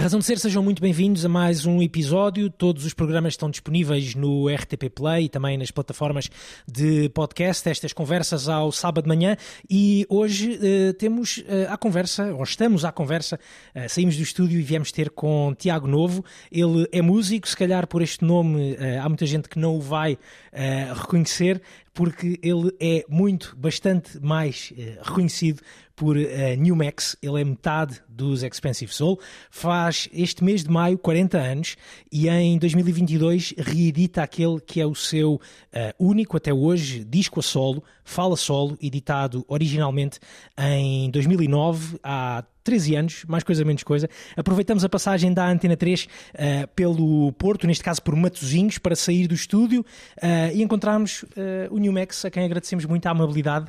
Razão de Ser, sejam muito bem-vindos a mais um episódio. Todos os programas estão disponíveis no RTP Play e também nas plataformas de podcast. Estas conversas ao sábado de manhã e hoje uh, temos uh, a conversa, ou estamos à conversa, uh, saímos do estúdio e viemos ter com Tiago Novo. Ele é músico, se calhar por este nome há muita gente que não o vai reconhecer, porque ele é muito, bastante mais uh, reconhecido por uh, New Max. Ele é metade dos Expensive Soul. Faz este mês de maio 40 anos e em 2022 reedita aquele que é o seu uh, único até hoje disco a solo, Fala Solo, editado originalmente em 2009, há 13 anos, mais coisa menos coisa. Aproveitamos a passagem da Antena 3 uh, pelo Porto, neste caso por Matozinhos, para sair do estúdio uh, e encontrarmos uh, o New Max, a quem agradecemos muito a amabilidade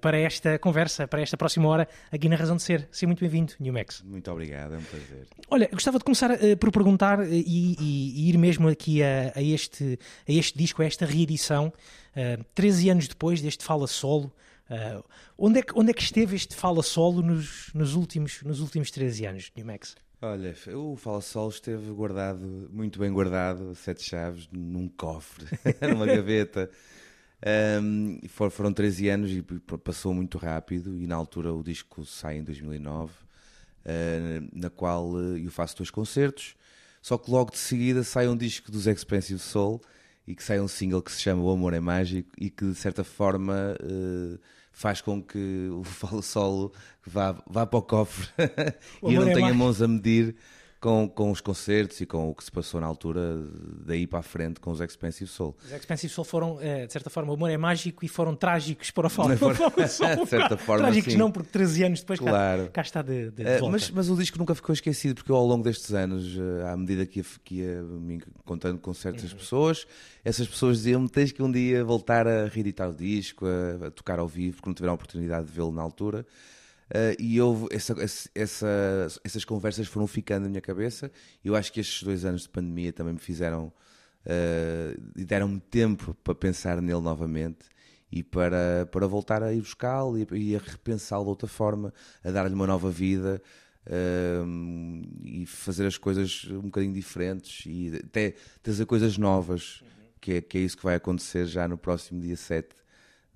para esta conversa, para esta próxima hora, aqui na Razão de Ser. Seja muito bem-vindo, New Max. Muito obrigado, é um prazer. Olha, gostava de começar por perguntar e, e, e, ir mesmo aqui a, a, este, a este disco, a esta reedição, uh, 13 anos depois deste Fala Solo. Uh, onde, é que, onde é que esteve este Fala Solo nos, nos, últimos, nos últimos 13 anos, New Max? Olha, o Fala Solo esteve guardado, muito bem guardado, sete chaves, num cofre, numa gaveta. Um, foram 13 anos e passou muito rápido. E na altura o disco sai em 2009, uh, ah, na qual uh, eu faço dois concertos. Só que logo de seguida sai um disco dos Expensive Soul e que sai um single que se chama O Amor é Mágico e que de certa forma uh, faz com que o Falo Solo vá, vá para o cofre e eu não é tenha mãos a medir com, com os concertos e com o que se passou na altura, daí para a frente, com os Expensive Soul. Os Expensive Soul foram, eh, de certa forma, o humor é mágico e foram trágicos para o Fall. de certa forma, Trágicos sim. não, porque 13 anos depois claro. cá, cá está de, de, de uh, mas, mas, o disco nunca ficou esquecido, porque eu, ao longo destes anos, uh, à medida que ia, que ia me contando com certas uhum. pessoas, essas pessoas diziam-me: tens que um dia voltar a reeditar o disco, a, a tocar ao vivo, porque não tiveram a oportunidade de vê-lo na altura. Uh, e houve essa, essa, essas conversas foram ficando na minha cabeça. Eu acho que estes dois anos de pandemia também me fizeram uh, e deram-me tempo para pensar nele novamente e para, para voltar a ir buscá-lo e, e, a repensá-lo de outra forma, a dar-lhe uma nova vida. Uh, e fazer as coisas um bocadinho diferentes e até trazer coisas novas, uhum. que, é, que é isso que vai acontecer já no próximo dia 7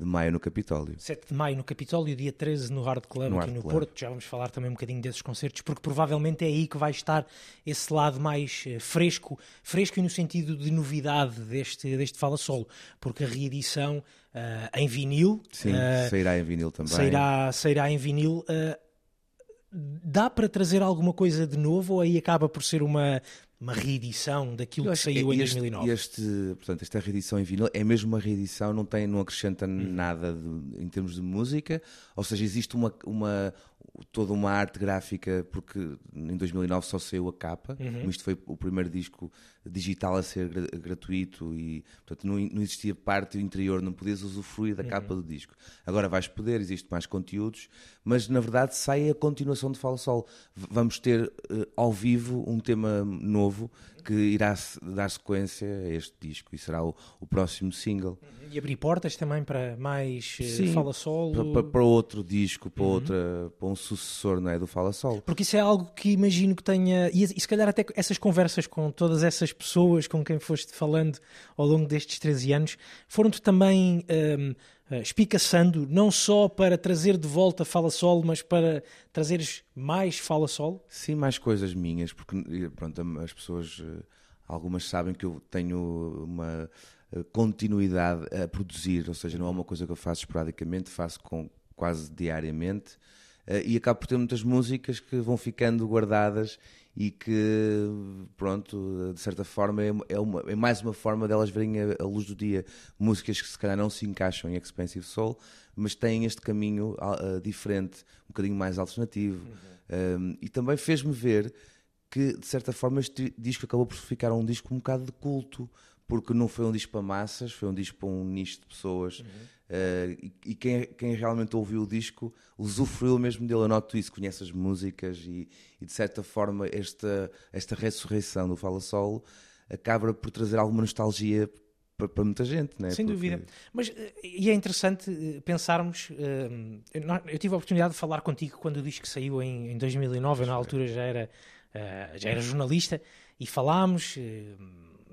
de maio no Capitólio. 7 de maio no Capitólio, dia 13 no Hard Club, no aqui Hard no Club. Porto. Já vamos falar também um bocadinho desses concertos, porque provavelmente é aí que vai estar esse lado mais eh, fresco, fresco e no sentido de novidade deste, deste Fala Solo, porque a reedição uh, em vinil. Sim, uh, sairá em vinil também. Sairá, sairá em vinil. Uh, dá para trazer alguma coisa de novo ou aí acaba por ser uma uma reedição daquilo que saiu em este, 2009. Este, portanto, esta reedição em vinil é mesmo uma reedição, não, tem, não acrescenta hum. nada de, em termos de música, ou seja, existe uma, uma, toda uma arte gráfica, porque em 2009 só saiu a capa, uhum. isto foi o primeiro disco digital a ser gratuito e, portanto, não, não existia parte interior, não podias usufruir da uhum. capa do disco. Agora vais poder, existe mais conteúdos, mas na verdade sai a continuação de Fala Sol. Vamos ter uh, ao vivo um tema novo que irá dar sequência a este disco e será o, o próximo single. E abrir portas também para mais uh, Sim, Fala Solo? Para, para, outro disco, para, uhum. outra, para um sucessor não é, do Fala Solo. Porque isso é algo que imagino que tenha. E, e se calhar até essas conversas com todas essas pessoas com quem foste falando ao longo destes 13 anos foram-te também. Um, uh, espicaçando, não só para trazer de volta Fala Solo, mas para trazeres mais Fala Solo? Sim, mais coisas minhas, porque pronto, as pessoas, eh, algumas sabem que eu tenho uma eh, continuidade a produzir, ou seja, não é uma coisa que eu faço esporadicamente, faço com, quase diariamente e acabo por ter muitas músicas que vão ficando guardadas e que, pronto, de certa forma é, é, uma, é mais uma forma delas verem a, a, luz do dia. Músicas que se calhar não se encaixam em Expensive Soul, mas têm este caminho uh, diferente, um bocadinho mais alternativo. Uhum. Um, e também fez-me ver que, de certa forma, este disco acabou por ficar um disco um bocado de culto, porque não foi um disco para massas, foi um disco para um nicho de pessoas. Uhum. Uh, e, e quem, quem, realmente ouviu o disco usufruiu mesmo dele. Eu noto isso, conhece as músicas e, e de certa forma esta, esta ressurreição do Fala Solo acaba por trazer alguma nostalgia para, para muita gente, né? Sem Porque- dúvida. Mas, eh, e é interessante eh, pensarmos. eh, eu tive a oportunidade de falar contigo quando o disco saiu em, em 2009. Eu, na altura, já era, eh, já era jornalista e falámos. eh,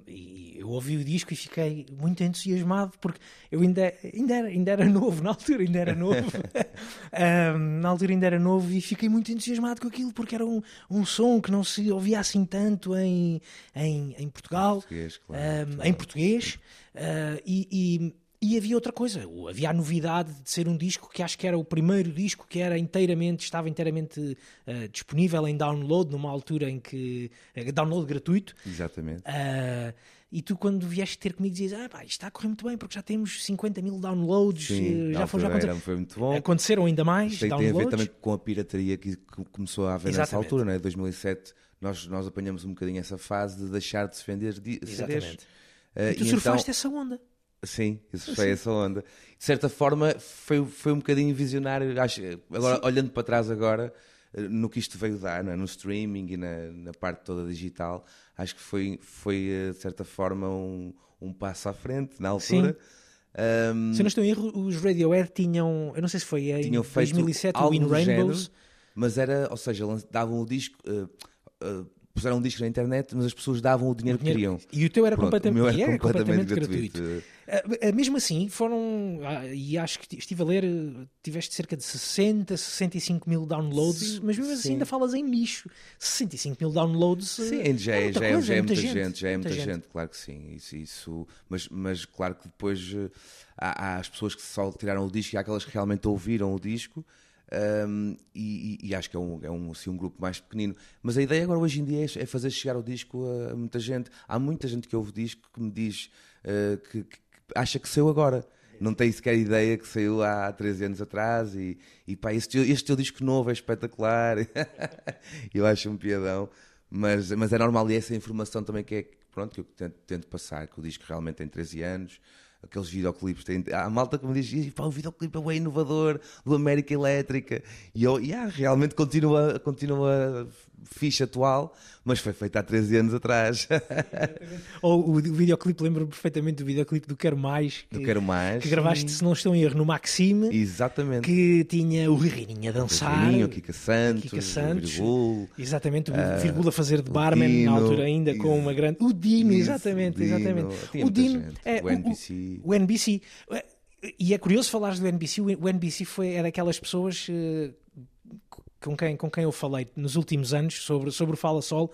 E eu ouvi o disco e fiquei muito entusiasmado porque eu ainda, ainda, era, ainda era novo, na altura ainda era novo. Ahm, na altura ainda era novo e fiquei muito entusiasmado com aquilo porque era um, um som que não se ouvia assim tanto em, em, em Portugal Português, claro, um, claro. em português uh, e, e- e havia outra coisa, havia a novidade de ser um disco que acho que era o primeiro disco que era inteiramente, estava inteiramente uh, disponível em download numa altura em que uh, download gratuito Exatamente. Uh, e tu quando vieste ter comigo dizias ah, pá, isto está a correr muito bem porque já temos 50 mil downloads Sim, uh, já, foi, já altura aconte- era- foi muito bom. aconteceram ainda mais Isto tem, a ver também com a pirataria que começou a haver nessa Exatamente. altura, né? 2007, nós, nós apanhamos um bocadinho essa fase de deixar de se vender di- CDs. Exatamente. Eh, e tu e surfaste então, essa onda sim, isso foi essa onda. De certa forma, foi, foi um bocadinho visionário. Acho, agora, olhando para trás agora, eh, no que isto veio dar, né? no streaming e na, na parte toda digital, acho que foi, foi eh, de certa forma, um, um passo à frente na altura. Ahm, se não estou em erro os Radiohead tinham eu não sei se foi em tinham feito 2007 o In Rainbows género, mas era, ou seja, davam o disco, eh, eh, puseram um disco na internet, mas as pessoas davam o dinheiro, que queriam. E o teu era Pronto, completamente, o meu era era completamente completamente gratuito. gratuito. Ah, Mesmo assim, foram, ah, e acho que estive a ler, tiveste cerca de 60, 65 mil downloads, Sim, mas mesmo assim sim. ainda falas em nicho. 65 mil downloads. Sim, já é, muita já é, já é muita muita gente, já é muita gente, gente. claro que sim. Isso, isso, mas, mas claro que depois eh, há, há as pessoas que só tiraram o disco e há aquelas que realmente ouviram o disco. Um, e, e- acho que é, um, é um, assim, um grupo mais pequenino. Mas a ideia agora hoje em dia é, é fazer chegar o disco a, a muita gente. Há muita gente que ouve o disco que me diz eh, que, que- acha que saiu agora. Não tem sequer ideia que saiu há 13 anos atrás e, e pá, este, este teu disco novo é espetacular. Eu acho um piadão. Mas, mas é normal e essa informação também que é pronto, que eu tento, tento passar, que o disco realmente tem 13 anos, aqueles videoclipes têm. Há malta que me diz, "Ih, pá, o videoclipe é inovador, do América Elétrica. E eu, yeah, realmente continua, continua fixe atual, mas foi feito há 13 anos atrás. Ou o videoclipe, lembro-me perfeitamente do videoclipe do Quero Mais, que, Eu quero mais. que gravaste, se não estou em erro, no Maxime, Exatamente. que tinha o Ririnho a dançar. Reininho, o Kika Santos, Kika Santos. o Virgul, Exatamente, o vírgula fazer de barman Dino, na altura ainda com uma grande. O Dino, exatamente, o Dino. exatamente. O Dino, é, O NBC. O, NBC. E é curioso falares do NBC. O NBC foi, é daquelas pessoas eh, com, quem, com quem eu falei nos últimos anos sobre, sobre o Fala Sol.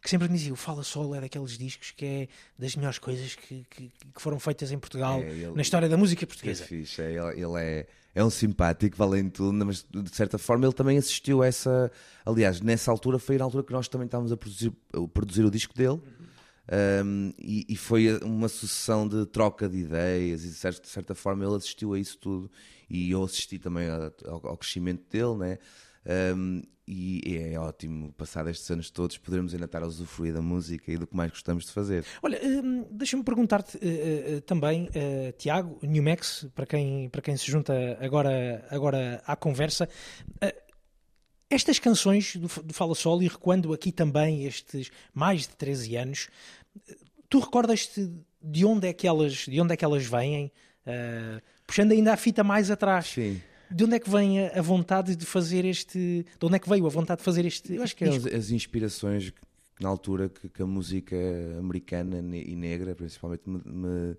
Que sempre me dizia, o Fala Sol é daqueles discos que é das melhores coisas que, que, que foram feitas em Portugal, É, ele- na história da música é portuguesa. fixe, é, ele, ele é, é um simpático, valendo tudo, mas de certa forma ele também assistiu a essa. Aliás, nessa altura foi na altura que nós também estávamos a produzir, a produzir o disco dele. Um, e, e foi uma sucessão de troca de ideias e de certa, de certa forma ele assistiu a isso tudo e eu assisti também ao, ao crescimento dele né? Um, e é ótimo passar estes anos todos podermos ainda estar a usufruir da música e do que mais gostamos de fazer Olha, hum, deixa-me perguntar-te eh, eh, também, eh, Tiago, New Max, para quem, para quem se junta agora, agora à conversa, estas canções do, do Fala Sol e recuando aqui também estes mais de 13 anos, tu recordas-te de onde é que elas, de onde é que elas vêm? Puxando ainda a fita mais atrás. sim De onde é que vem a, vontade de fazer este. De onde é que veio a vontade de fazer este. Eu acho que é as, as inspirações que, na altura que, que a música americana e negra, principalmente, me, me,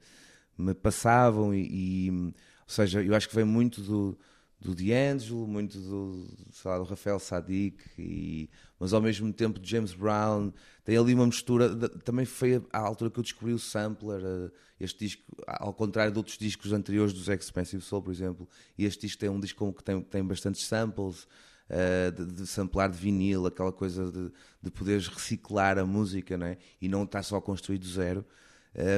me passavam. E, e, ou seja, eu acho que vem muito do, do D'Angelo, muito do, lá, do Rafael Sadiq, e, mas ao mesmo tempo de James Brown. Tem ali uma mistura. de- também foi a altura que eu descobri o sampler. eh, Este disco, ao contrário de outros discos anteriores dos Expensive Soul, por exemplo, e este disco tem um disco que tem, tem bastantes samples. uh, de, de samplar de vinil, aquela coisa de, de poderes reciclar a música não é? e não estar só construído do zero.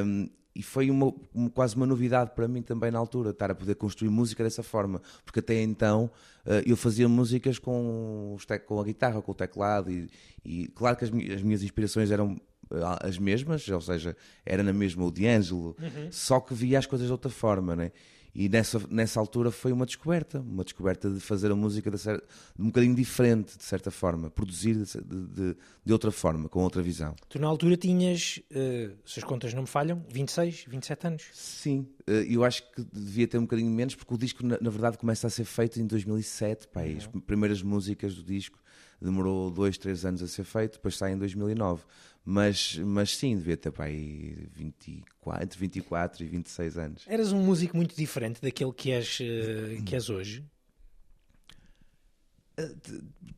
Um, e foi uma, uma- quase uma novidade para mim também na altura, estar a poder construir música dessa forma, porque até então uh, eu fazia músicas com, com a guitarra, com o teclado, e, e claro que as, as minhas inspirações eram eh, as mesmas, ou seja, era na mesma o D'Angelo, Uhum. só que via as coisas de outra forma, né? E nessa, nessa altura foi uma descoberta, uma descoberta de fazer a música de, cer- de um bocadinho diferente, de certa forma, produzir de, de, de outra forma, com outra visão. Tu na altura tinhas, eh, se as contas não me falham, 26, 27 anos. Sim, eh, eu acho que devia ter um bocadinho menos, porque o disco, na, na verdade, começa a ser feito em 2007. Pá, As primeiras músicas do disco demorou dois, três anos a ser feito, depois sai em 2009. Mas, mas sim, devia ter aí 24, entre 24 e 26 anos. Eras um músico muito diferente daquele que és, eh, que és hoje.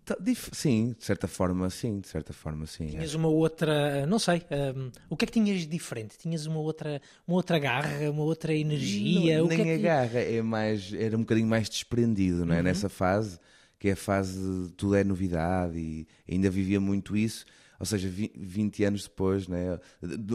Tá, dif- Sim, de certa forma, sim, de certa forma, sim. Tinhas uma outra, não sei, hum, o que é que tinhas de diferente? Tinhas uma outra, uma outra garra, uma outra energia? Não, o que nem é que... agarra, é mais, era um bocadinho mais desprendido, não é? Nessa fase, que é a fase de tudo é novidade e ainda vivia muito isso. Ou seja, vi- 20 anos depois, né?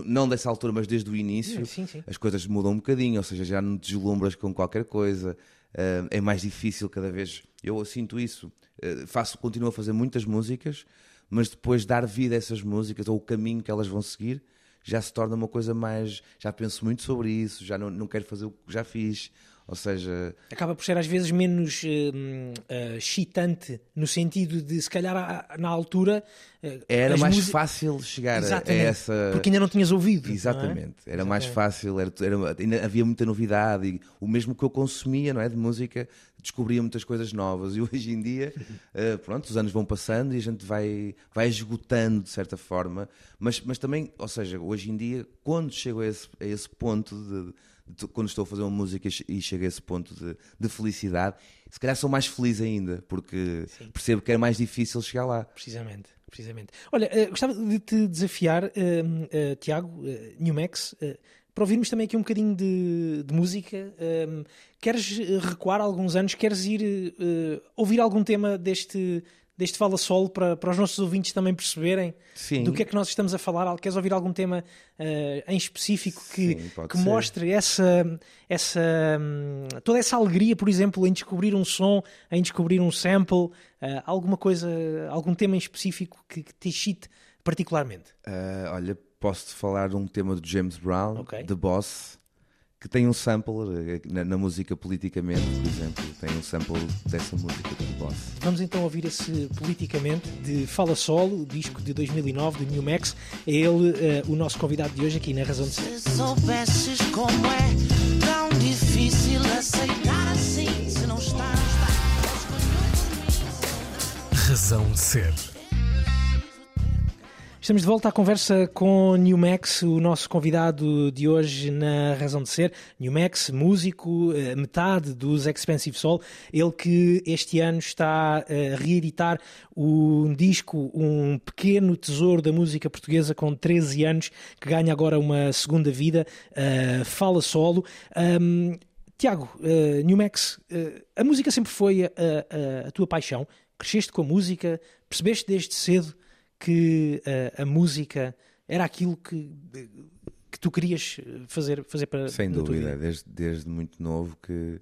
Não dessa altura, mas desde o início, Sim, sim. as coisas mudam um bocadinho. Ou seja, já não deslumbras com qualquer coisa, ah, é mais difícil cada vez. Eu sinto isso. Ah, faço, continuo a fazer muitas músicas, mas depois dar vida a essas músicas ou o caminho que elas vão seguir já se torna uma coisa mais. Já penso muito sobre isso, já não, não quero fazer o que já fiz. Ou seja, Acaba por ser às vezes menos hum, eh, excitante, no sentido de, se calhar, na altura... eh, era mais fácil chegar a- a Exatamente, essa. porque ainda não tinhas ouvido. é? Exatamente, era mais Exatamente. fácil, era, era- ainda havia muita novidade e o mesmo que eu consumia não é, de música, descobria muitas coisas novas e hoje em dia, eh, pronto, os anos vão passando e a gente vai, vai esgotando de certa forma, mas, mas também, ou seja, hoje em dia, quando chego a esse, a esse ponto de- quando estou a fazer uma música e chego a esse ponto de, de felicidade, se calhar sou mais feliz ainda, porque percebo que é mais difícil chegar lá. Precisamente, precisamente. Olha, eh, gostava de te desafiar, eh, eh, Tiago, eh, Newmax, para ouvirmos também aqui um bocadinho de, de música. Eh, queres recuar alguns anos? Queres ir ouvir algum tema deste, deste Fala Solo para, para os nossos ouvintes também perceberem Sim. do que é que nós estamos a falar? Queres ouvir algum tema eh, em específico que, Sim, que ser. mostre essa, essa, hum, toda essa alegria, por exemplo, em descobrir um som, em descobrir um sample, eh, alguma coisa, algum tema em específico que, que te excite particularmente? Ah, olha, posso-te falar de um tema do James Brown, Ok. The Boss, que tem um sample eh, na, na música Politicamente, por exemplo, tem um sample dessa música do Boss. Vamos então ouvir esse politicamente de Fala Solo, o disco de 2009 do New Max. É ele eh, o nosso convidado de hoje aqui na Razão de Ser. Se soubesses como é tão difícil aceitar assim, se não está, não está. Razão de ser. Estamos de volta à conversa com New Max, o nosso convidado de hoje na Razão de Ser. New Max, músico, eh, metade dos Expensive Soul, ele que este ano está a reeditar um disco, um pequeno tesouro da música portuguesa com 13 anos, que ganha agora uma segunda vida, eh, Fala Solo. Ahm, Tiago, eh, New Max, eh, a música sempre foi a, a- a tua paixão? Cresceste com a música? Percebeste desde cedo que eh, a música era aquilo que, que tu querias fazer, fazer para Sem dúvida, vida? desde, desde muito novo que,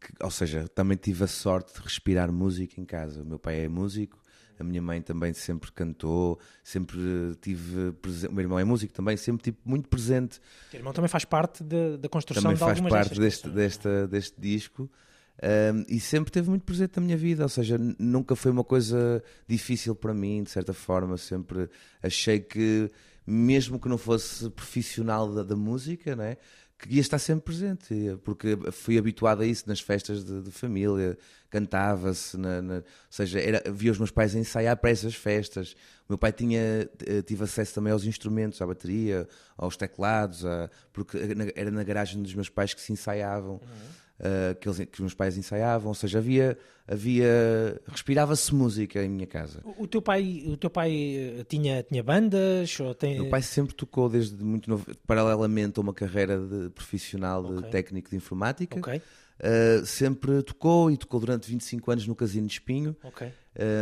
que- Ou seja, também tive a sorte de respirar música em casa. O meu pai é músico, a minha mãe também sempre cantou, sempre tive presente. O meu irmão é músico também, sempre tive muito presente O teu irmão também faz parte da, da construção também de faz parte deste, canções. desta, deste disco um, e sempre teve muito presente na minha vida, ou seja, nunca foi uma coisa difícil para mim, de certa forma, sempre achei que, mesmo que não fosse profissional da, da música, né, que ia estar sempre presente, porque fui habituado a isso nas festas de, de família, cantava-se, ou seja, era, via os meus pais ensaiar para essas festas. O meu pai tinha, eh, tive acesso também aos instrumentos, à bateria, aos teclados, porque era na garagem dos meus pais que se ensaiavam. Eh, que, eles- que os meus pais ensaiavam, ou seja, havia, havia respirava-se música em minha casa. O, o teu pai, o teu pai eh, tinha, tinha bandas? Ou tem... O meu pai sempre tocou desde muito novo, paralelamente a uma carreira de profissional de Ok. técnico de informática. Ok, Uh, sempre tocou e tocou durante 25 anos no Casino de Espinho. ok.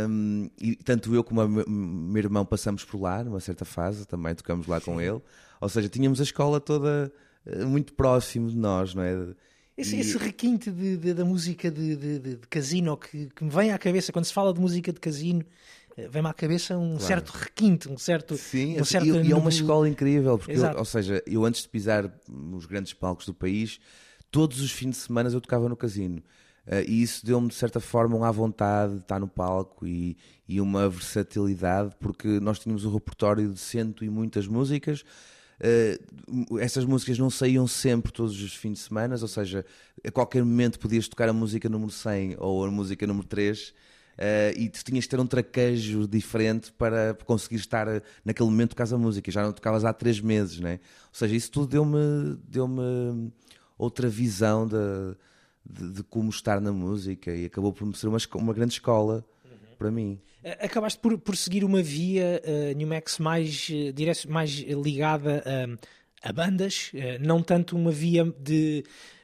Um, e tanto eu como o meu, irmão passamos por lá numa certa fase, também tocamos lá com ele. Ou seja, tínhamos a escola toda uh, muito próximo de nós, não é? Esse, E- esse requinte de- de- da música de, de- casino que, que me vem à cabeça quando se fala de música de casino, eh, vem-me à cabeça um certo requinte, um certo. Sim, um assim, certo e, e é uma escola incrível, porque eu- ou seja, eu antes de pisar nos grandes palcos do país, todos os fins de semana eu tocava no casino. Eh, e isso deu-me, de certa forma, um à vontade de estar no palco e, e uma versatilidade, porque nós tínhamos um repertório de cento e muitas músicas. Eh, essas músicas não saíam sempre todos os fins de semana, ou seja, a qualquer momento podias tocar a música número 100 ou a música número 3 eh, e tu tinhas de ter um traquejo diferente para conseguir estar eh, naquele momento tocas a música. Já não tocavas há três meses, né? Ou seja, isso tudo deu-me deu-me outra visão de, de, de como estar na música e acabou por me ser uma, uma grande escola para mim. Eh, Acabaste por, por seguir uma via uh, New Max mais, direc- mais ligada a, a bandas, eh, não tanto uma via de.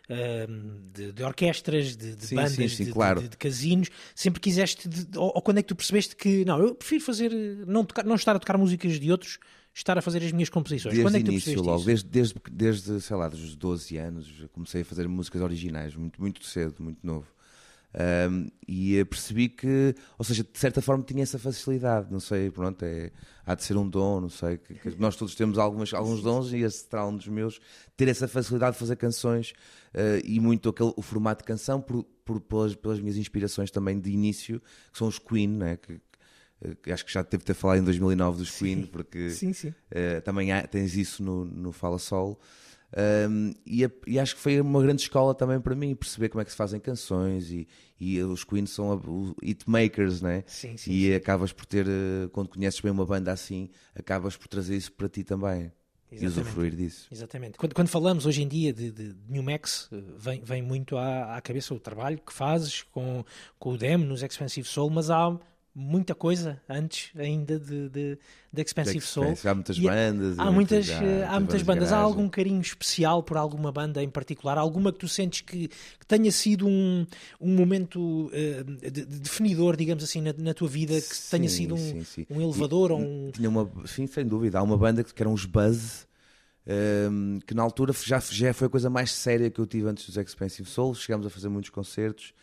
eh, De, de orquestras, de, de Sim, bandas, sim, sim, de, claro. de- casinos, sempre quiseste, de- ou, ou quando é que tu percebeste que não, eu prefiro fazer, não, tocar- não estar a tocar músicas de outros, estar a fazer as minhas composições. Desde quando o é que tu início, logo, desde, desde, desde, sei lá, dos 12 anos, comecei a fazer músicas originais, muito, muito cedo, muito novo. Um, e percebi que, ou seja, de certa forma tinha essa facilidade, não sei, pronto, é, há de ser um dom, não sei, que, que nós todos temos algumas, alguns dons e esse será um dos meus, ter essa facilidade de fazer canções eh, e muito aquele, o formato de canção por, por, pelas, pelas minhas inspirações também de início, que são os Queen, né, que, que acho que já teve ter falado em 2009 dos Queen, porque Sim, sim. Uh, também há- tens isso no, no Fala Sol. Um, e, a- e acho que foi uma grande escola também para mim, perceber como é que se fazem canções e, e os Queen são a- o hitmakers, né? Sim, sim, e acabas por ter, uh, quando conheces bem uma banda assim, acabas por trazer isso para ti também e Exatamente. usufruir disso. Exatamente. Quando, quando falamos hoje em dia de, de, de New Max, eh, vem, vem muito à, à cabeça o trabalho que fazes com, com o demo nos Expensive Soul, mas há muita coisa antes ainda de, de, de Expensive Soul. Expensive. Há muitas E há- bandas, Há e muitas, muitas- eh, há há muitas bandas de bandas. Há garagem. algum carinho especial por alguma banda em particular? Alguma que tu sentes que, que tenha sido um, um momento eh, de- de- definidor, digamos assim, na, na tua vida, que tenha Sim, sido um, sim, sim. um elevador ou um. Tinha uma, sim, sem dúvida. Há uma banda que eram os Buzz, um, que na altura já, já foi a coisa mais séria que eu tive antes dos Expensive Soul. Chegámos a fazer muitos concertos uh,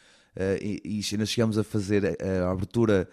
e, e ainda chegámos a fazer a, a abertura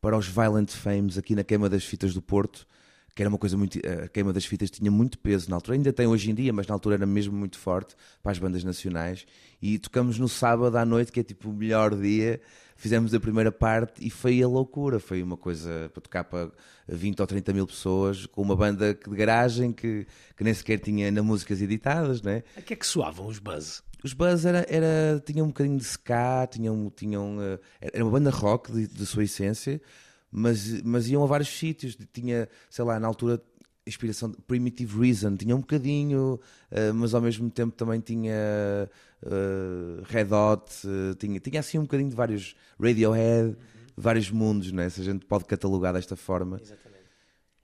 para os Violent Fames aqui na Queima das Fitas do Porto. Que era uma coisa muito. A queima das fitas tinha muito peso na altura, ainda tem hoje em dia, mas na altura era mesmo muito forte para as bandas nacionais. E tocamos no sábado à noite, que é tipo o melhor dia. Fizemos a primeira parte e foi a loucura. Foi uma coisa para tocar para 20 ou 30 mil pessoas, com uma banda de garagem que, que nem sequer tinha ainda músicas editadas, né? A que é que soavam os Buzz? Os Buzz era, era, tinham um bocadinho de ska, tinham, tinham, eh, era uma banda rock de, de sua essência, mas, mas iam a vários sítios. Tinha, sei lá, na altura, inspiração de Primitive Reason, tinha um bocadinho, eh, mas ao mesmo tempo também tinha eh, Red Hot, eh, tinha, tinha assim um bocadinho de vários Radiohead, vários mundos, né? se a gente pode catalogar desta forma.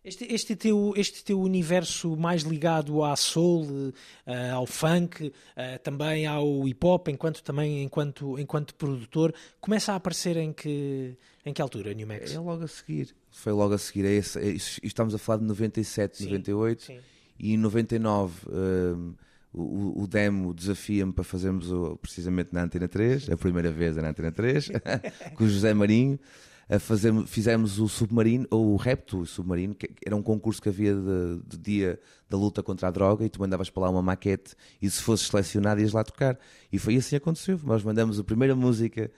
Este, este, teu, este teu universo mais ligado à soul, eh, ao funk, eh, também ao hip hop, enquanto também enquanto, enquanto produtor, começa a aparecer em que, em que altura, New Max? É logo a seguir. Foi logo a seguir. É esse, é estamos a falar de 97, Sim, 98. sim. E em 99 hum, o, o demo desafia-me para fazermos o- precisamente na Antena 3, a primeira vez na Antena 3, com o José Marinho. A fazer, fizemos o Submarino, ou o Repto Submarino, que era um concurso que havia de, de dia da luta contra a droga e tu mandavas para lá uma maquete e se fosses selecionado ias lá tocar. E foi assim que aconteceu. Nós mandamos a primeira música,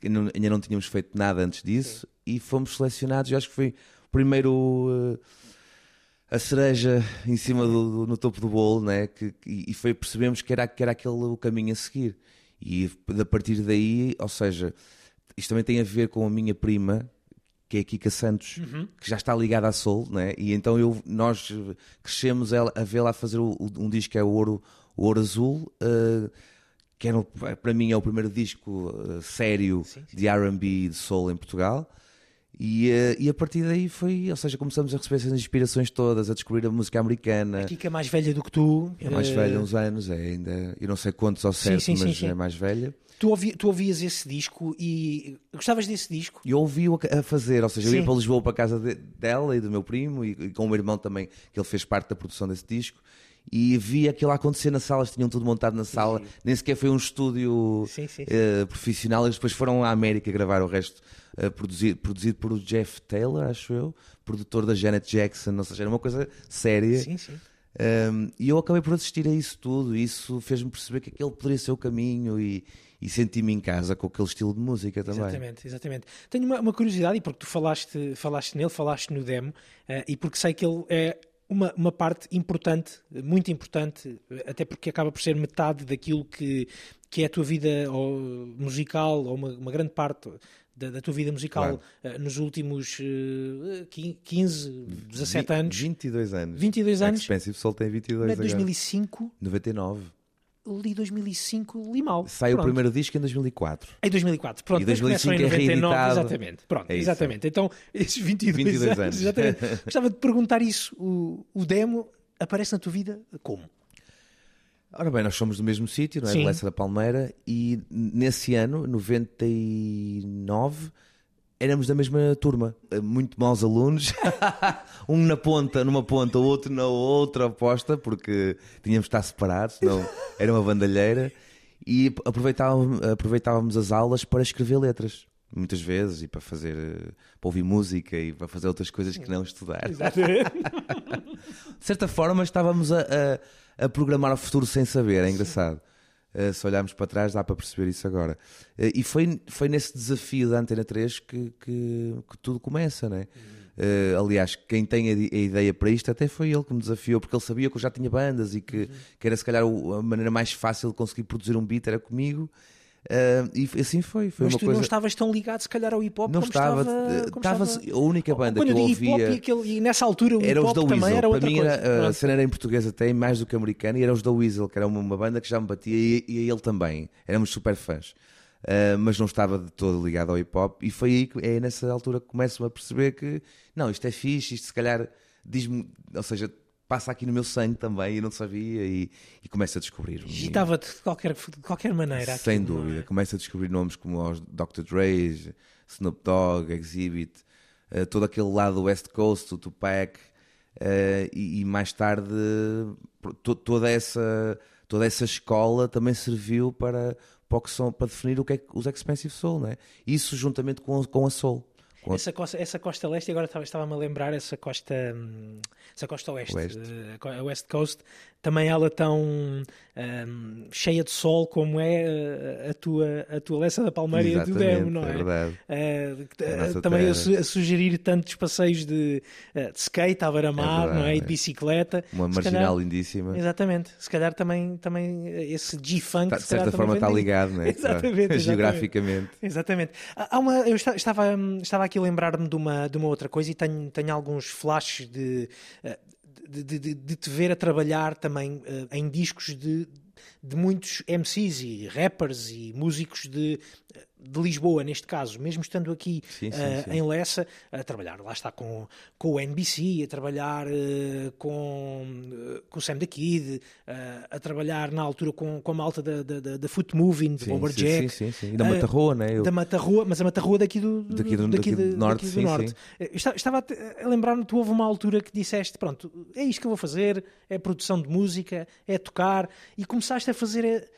que não- ainda não tínhamos feito nada antes disso, e fomos selecionados. Eu acho que foi o primeiro. uh, a cereja em cima do, do- no topo do bolo, né? que, que- e foi percebemos que era, que era aquele o caminho a seguir. E a partir daí, ou seja, isto também tem a ver com a minha prima, que é a Kika Santos, que já está ligada à Soul, né? e então eu, nós crescemos ela, a vê-la fazer o- o- um disco que é o Ouro, o Ouro Azul, uh, que era, o- para mim é o primeiro disco uh, sério de R&B e de Soul em Portugal. E, eh, e a partir daí foi, ou seja, começamos a receber essas inspirações todas, a descobrir a música americana. A Kika é mais velha do que tu. É mais eh, velha, uns anos, é ainda, eu não sei quantos ao certo, sim, sim, mas sim. é mais velha. Tu, ouvi, tu ouvias esse disco e gostavas desse disco? E eu ouvi-o a a fazer, ou seja, eu ia para Lisboa para a casa de- dela e do meu primo e, e com o meu irmão também, que ele fez parte da produção desse disco. E vi aquilo acontecer na sala, eles tinham tudo montado na sala, nem sequer foi um estúdio Sim, sim, sim. eh, profissional, eles depois foram à América gravar o resto, eh, produzido, produzido por o Jeff Taylor, acho eu, produtor da Janet Jackson, ou seja, era uma coisa séria. Sim, sim. Um, e eu acabei por assistir a isso tudo, e isso fez-me perceber que aquele poderia ser o caminho e, e senti-me em casa com aquele estilo de música também. Exatamente, exatamente. Tenho uma, uma curiosidade, e porque tu falaste, falaste nele, falaste no demo, eh, e porque sei que ele é uma, uma parte importante, muito importante, até porque acaba por ser metade daquilo que, que é a tua vida ou, musical, ou uma, uma grande parte da, da tua vida musical Claro. eh, nos últimos eh, 15, 17 anos. 22 anos. 22 anos. Expensive Soul tem 22 Não é agora. 2005, 99. Li 2005, li mal. Sai o primeiro disco em 2004. Em 2004, pronto. E mas começam 2005 é em 99, reeditado. exatamente. Pronto, É exatamente. Então, esses 22, 22 anos, exatamente. Gostava de perguntar isso. O, o demo aparece na tua vida como? Ora bem, nós somos do mesmo sítio, não é? Sim. Leça da Palmeira, e nesse ano, 99, éramos da mesma turma. Eh, Muito maus alunos. um na ponta, numa ponta, o outro na outra oposta, porque tínhamos de estar separados, senão era uma bandalheira. E aproveitávamos, aproveitávamos as aulas para escrever letras. Muitas vezes, e para fazer, eh, para ouvir música e para fazer outras coisas que não estudar. Exatamente. De certa forma, estávamos a, a- a programar o futuro sem saber, é engraçado. Uh, se olharmos para trás, dá para perceber isso agora. Uh, e foi, foi nesse desafio da Antena 3 que, que, que tudo começa, né? Uh, aliás, quem tem a, a ideia para isto até foi ele que me desafiou, porque ele sabia que eu já tinha bandas e que, que era se calhar a maneira mais fácil de conseguir produzir um beat era comigo. Uh, e assim foi. foi Mas uma tu coisa... não estavas tão ligado, se calhar, ao hip hop Não como estava, estava. eh, estava- a única banda Quando que eu ouvia- e, aquele, e nessa altura o Era os da também Weasel. era Para mim, coisa. era, a Pronto. cena era em português até, mais do que americana, e era os da Weasel, que era uma, uma banda que já me batia, e, e ele também. Éramos super fãs. Uh, mas não estava de todo ligado ao hip hop, e foi aí que é nessa altura que começo a perceber que não, isto é fixe, isto se calhar diz-me, ou seja, passa aqui no meu sangue também, e não sabia, e, e começo a descobrir. Agitava-te de qualquer, de qualquer maneira. Sem não é? dúvida. Começa a descobrir nomes como os Dr. Dre, Snoop Dogg, Exhibit, eh, todo aquele lado West Coast, o Tupac, eh, e, e mais tarde to- toda, essa, toda essa escola também serviu para, para, para definir o que é os Expensive Soul, né? Isso juntamente com, com a Soul. Essa costa, essa costa leste, agora estava- estava-me a lembrar essa costa, hum, essa costa oeste, Oeste. a West Coast, também ela tão hum, cheia de sol como é eh, a tua, a tua Lessa da Palmeira e do Demo, não é? é verdade. É nossa também a, terra. a sugerir tantos passeios de, de skate à beira-mar, É não é? E de é. bicicleta. Uma Se marginal calhar- lindíssima. Exatamente, se calhar também, também esse G-Funk. Tá- de certa forma está ligado, né? Exatamente, exatamente. Geograficamente. Exatamente. Há uma, eu esta- estava, estava aqui a lembrar-me de uma, de uma outra coisa e tenho, tenho alguns flashes de, eh, de- de- de te ver a trabalhar também eh, em discos de, de muitos MCs e rappers e músicos de, de Lisboa, neste caso, mesmo estando aqui Sim, sim, eh, sim. em Lessa, a trabalhar, lá está com, com o NBC, a trabalhar eh, com, eh, com o Sam the Kid, a trabalhar na altura com, com a malta da, da, da, Foot Moving, de Bomberjack. sim, sim, sim. E da Matarroa, né? Eu- Da Matarrua, mas a Matarrua daqui do, do- Daqui do- daqui do norte, daqui do norte. Estava a a lembrar-me, tu houve uma altura que disseste: pronto, é isto que eu vou fazer, é produção de música, é tocar, e começaste a fazer, eh,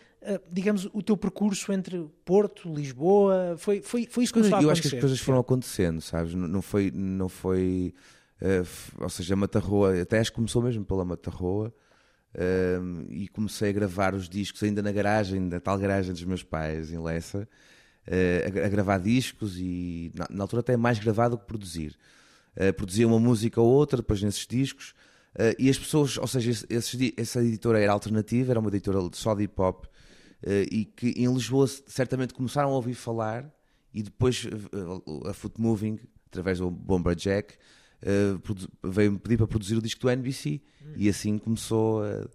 digamos, o teu percurso entre Porto, Lisboa. Foi, foi, foi isso que começou a eu acho que as acontecer. coisas foram acontecendo, sabes? Não, não foi, não foi eh, f- ou seja, a Matarroa, até acho que começou mesmo pela Matarroa ehm, e comecei a gravar os discos ainda na garagem, na tal garagem dos meus pais, em Lessa, eh, a, a gravar discos e na, na altura até mais gravado que produzir. Eh, produzia uma música ou outra depois nesses discos eh, e as pessoas, ou seja, esses essa editora era alternativa, era uma editora só de hip hop eh, e que em Lisboa certamente começaram a ouvir falar e depois eh, a Foot Moving, através do Bomberjack, eh, produ- veio-me pedir para produzir o disco do NBC e assim começou eh,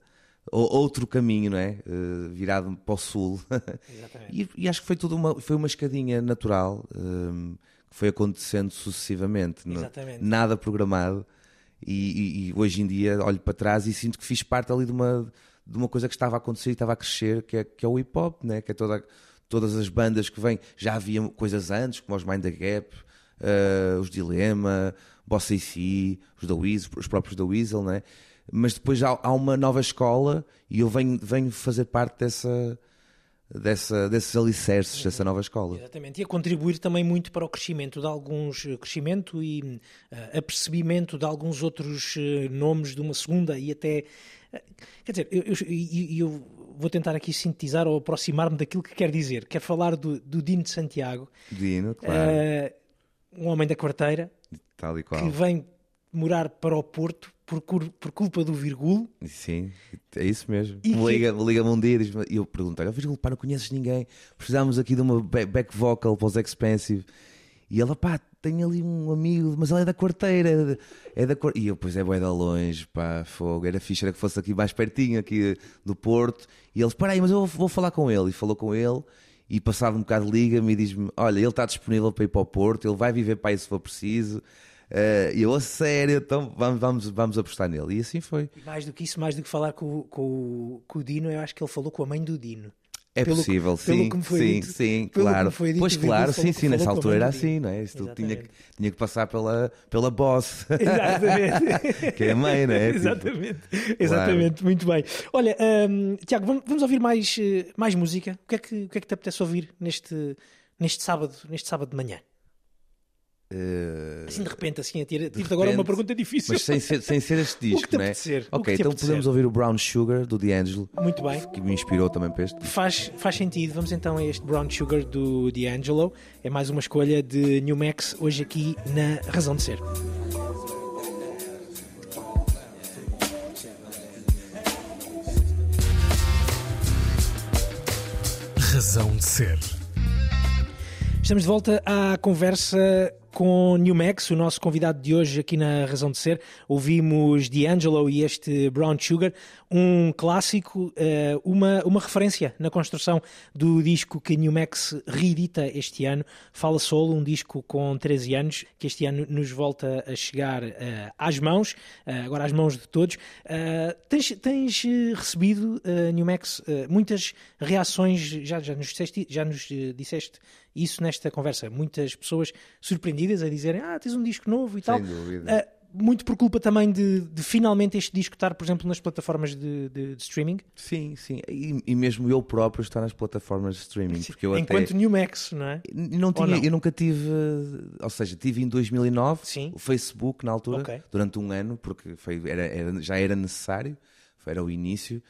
o- outro caminho, não é? Eh, virado para o sul. Exatamente. e, e acho que foi tudo uma, foi uma escadinha natural ehm, que foi acontecendo sucessivamente, não- Exatamente. nada programado. E, e- e hoje em dia olho para trás e sinto que fiz parte ali de uma, de uma coisa que estava a acontecer e estava a crescer, que é, que é o hip hop, né? que é toda, todas as bandas que vêm. Já havia coisas antes, como os Mind the Gap, eh, os Dilema, Bossa AC, os, da Weasel, os próprios da Weasel, né? mas depois há, há uma nova escola e eu venho, venho fazer parte dessa, dessa, desses alicerces dessa nova escola. Exatamente, e a contribuir também muito para o crescimento de alguns eh, crescimento e uh, apercebimento de alguns outros uh, nomes de uma segunda e até uh, quer dizer, eu, eu, eu, vou tentar aqui sintetizar ou aproximar-me daquilo que quer dizer. Quero falar do, do Dino de Santiago, Dino, claro. um homem da quarteira Tal e qual. que vem morar para o Porto por, por culpa do Virgulo. Sim, é isso mesmo. E Me que- liga, liga-me um dia e eu pergunto: Olha, Virgílio, pá, não conheces ninguém? Precisamos aqui de uma ba- back vocal para os Expensive. E ela, pá, tem ali um amigo, mas ele é da quarteira. É da quar- E eu, pois é, bué de longe, pá, fogo. Era fixe, era que fosse aqui mais pertinho, aqui do Porto. E ele, espera aí, mas eu vou, vou falar com ele. E falou com ele. E passado um bocado liga-me e diz-me: Olha, ele está disponível para ir para o Porto, ele vai viver para aí se for preciso. E eu, a sério, então vamos, vamos, vamos apostar nele. E assim foi. E mais do que isso, mais do que falar com, com, com o Dino, eu acho que ele falou com a mãe do Dino. É Pelo possível, pelo sim, que me foi sim, dito- sim, pelo claro. dito, pois claro, sim, sim, nessa altura era assim, não é? Isto tinha, Exatamente. que- tinha que passar pela, pela boss, Exatamente. que é a mãe, não é? Tipo, Exatamente, exatamente, muito bem. Olha, hum, Tiago, vamos, vamos ouvir mais, eh, mais música. O que, é que, o que é que te apetece ouvir neste, neste, sábado, neste sábado de manhã? Eh, Assim de repente, assim, a tirar tive agora uma pergunta difícil. mas sem ser, sem ser este O que disco, te não é? apetecer, o que Ok, te então apetecer. podemos ouvir o Brown Sugar do D'Angelo, Muito bem. que me inspirou também para este. Faz, faz sentido. Vamos então a este Brown Sugar do D'Angelo. É mais uma escolha de New Max hoje aqui na Razão de Ser. Razão de ser. Estamos de volta à conversa com New Max, o nosso convidado de hoje aqui na Razão de Ser. Ouvimos D'Angelo e este Brown Sugar, um clássico, eh, uma, uma referência na construção do disco que New Max reedita este ano. Fala Solo, um disco com 13 anos, que este ano nos volta a chegar eh, às mãos, eh, agora às mãos de todos. Tens tens, recebido, New Max, muitas reações, já, já, nos disseste, já nos disseste isso nesta conversa, muitas pessoas surpreendidas a dizerem ah, tens um disco novo e tal. dúvida. Ah, muito por culpa também de, de finalmente este disco estar, por exemplo, nas plataformas de, de- de streaming, Sim, sim. E, e mesmo eu próprio estar nas plataformas de streaming, porque eu enquanto até... New Max, não é? Não tinha, não? Eu nunca tive, ou seja, tive em 2009 Sim. o Facebook na altura, Ok. durante um ano, porque foi, era, era- já era necessário, foi- era o início,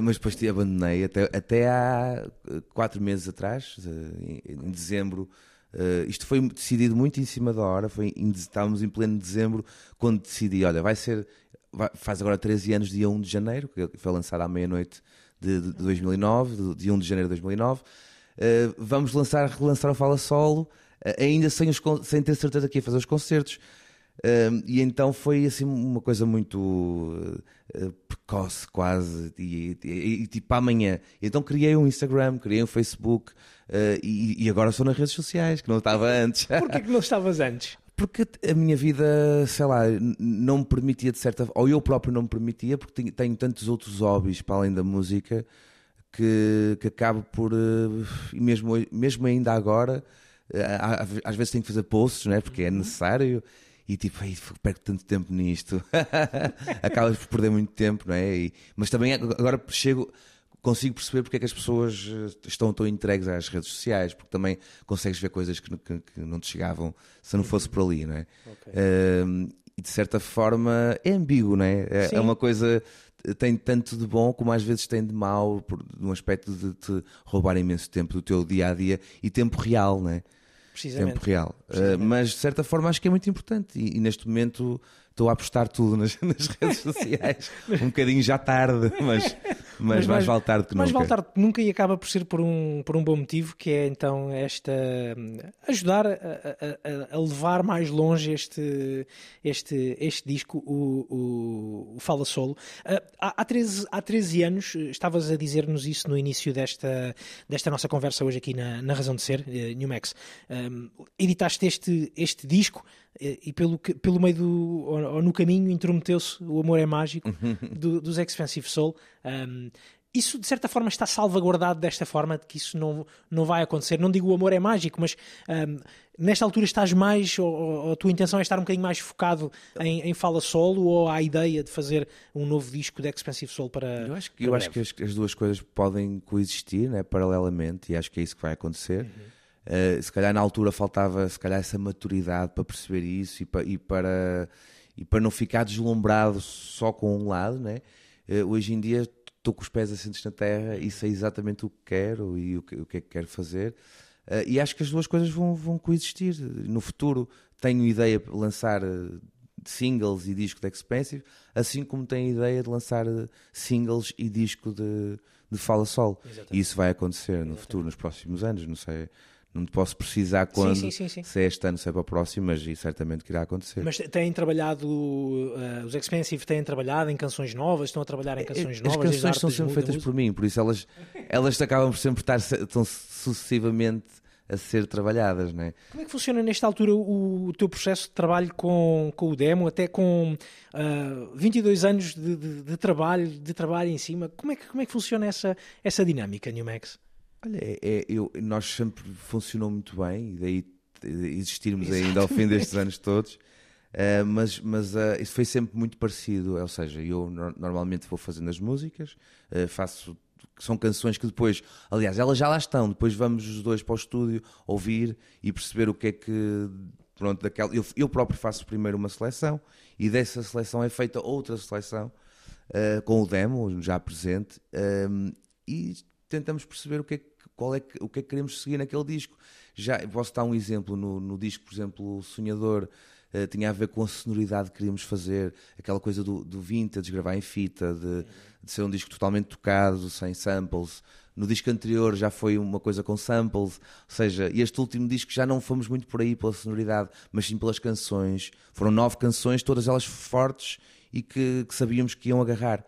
mas depois te abandonei até, até há eh, quatro meses atrás, eh, em, em dezembro. eh, isto foi decidido muito em cima da hora, foi em, estávamos em pleno dezembro quando decidi, olha, vai ser, vai- faz agora 13 anos, dia 1 de janeiro, que foi lançado à meia-noite de, de 2009, de, de 1 de janeiro de 2009. Uh, vamos lançar, relançar o Fala Solo, uh, ainda sem, os sem ter certeza que ia fazer os concertos. Um, e então foi assim uma coisa muito uh, uh, precoce, quase, e, e- e- tipo amanhã. Então criei um Instagram, criei um Facebook uh, e, e agora sou nas redes sociais, que não estava antes. Porquê que não estavas antes? Porque a minha vida, sei lá, não me permitia de certa ou eu próprio não me permitia, porque tenho, tenho tantos outros hobbies para além da música que, que acabo por, e mesmo, mesmo ainda agora, às vezes tenho que fazer posts, não é? porque é necessário. E tipo, "Ei, perco tanto tempo nisto. Acabas por perder muito tempo, não é? E- mas também agora chego, consigo perceber porque é que as pessoas eh, estão tão entregues às redes sociais, porque também consegues ver coisas que, que- que não te chegavam se não fosse por ali, não é? Um, e de certa forma é ambíguo, não é? É, é uma coisa tem tanto de bom como às vezes tem de mau, por, num aspecto de te roubar imenso tempo do teu dia a dia e tempo real, não é? Precisamente. Tempo real. Uh, Precisamente. mas de certa forma acho que é muito importante e, e neste momento estou a apostar tudo nas, nas redes sociais. um bocadinho já tarde, mas, mas, mais vale tarde que mais nunca. vale tarde que nunca e acaba por ser por um, por um bom motivo, que é então esta ajudar a, a- a- levar mais longe este, este, este disco, o, o, o Fala Solo. Ah, há, há, 13, há 13 anos, estavas a dizer-nos isso no início desta, desta nossa conversa hoje aqui na, na Razão de Ser, eh, New Max. Hum, editaste este, este disco e pelo, pelo meio do, ou, ou no caminho intrometeu-se o Amor é Mágico do- dos Expensive Soul. Um, isso de certa forma está salvaguardado desta forma de que isso não, não vai acontecer. Não digo o amor é mágico, mas um, nesta altura estás mais, ou, ou, a tua intenção é estar um bocadinho mais focado em, em fala solo ou há a ideia de fazer um novo disco de Expensive Soul para. Eu acho que, eu acho que as, as duas coisas podem coexistir né, paralelamente e acho que é isso que vai acontecer. Uh, se calhar na altura faltava se calhar essa maturidade para perceber isso e, pa- e para, e para não ficar deslumbrado só com um lado. Né? Uh, hoje em dia estou com os pés assentes na terra e sei exatamente o que quero e o que, o que é que quero fazer. Uh, e acho que as duas coisas vão, vão coexistir. No futuro tenho ideia de lançar singles e disco de Expensive, assim como tenho ideia de lançar singles e disco de, de Fala Sol. E isso vai acontecer no futuro, nos próximos anos. Não sei, não te posso precisar quando, sim, sim, sim. se é este ano, se é para o próximo, mas certamente que irá acontecer. Mas têm trabalhado, uh, os Expensive têm trabalhado em canções novas, estão a trabalhar em canções As novas. canções desde são sempre feitas por mim, por isso elas, elas acabam por sempre estar se- tão sucessivamente a ser trabalhadas, não é? Como é que funciona nesta altura o, o teu processo de trabalho com, com o demo, até com uh, 22 anos de, de- de trabalho, de trabalho em cima? Como é que, como é que funciona essa, essa dinâmica, New Max? Olha, é, é- eu, nós sempre funcionou muito bem, e daí existirmos ainda ao fim destes anos todos. Eh, mas mas eh, isso foi sempre muito parecido, ou seja, eu no- normalmente vou fazendo as músicas, eh, faço são canções que depois, aliás, elas já lá estão, depois vamos os dois para o estúdio ouvir e perceber o que é que pronto, daquela, eu, eu próprio faço primeiro uma seleção e dessa seleção é feita outra seleção com o demo já presente e tentamos perceber o que é que, qual é que, o que é que queremos seguir naquele disco. Já posso dar um exemplo no, no disco, por exemplo, Sonhador eh, tinha a ver com a sonoridade que queríamos fazer, aquela coisa do, do vintage, gravar em fita, de, de ser um disco totalmente tocado, sem samples. No disco anterior já foi uma coisa com samples, ou seja, este último disco já não fomos muito por aí pela sonoridade, mas sim pelas canções. Foram nove canções, todas elas fortes e que, que sabíamos que iam agarrar.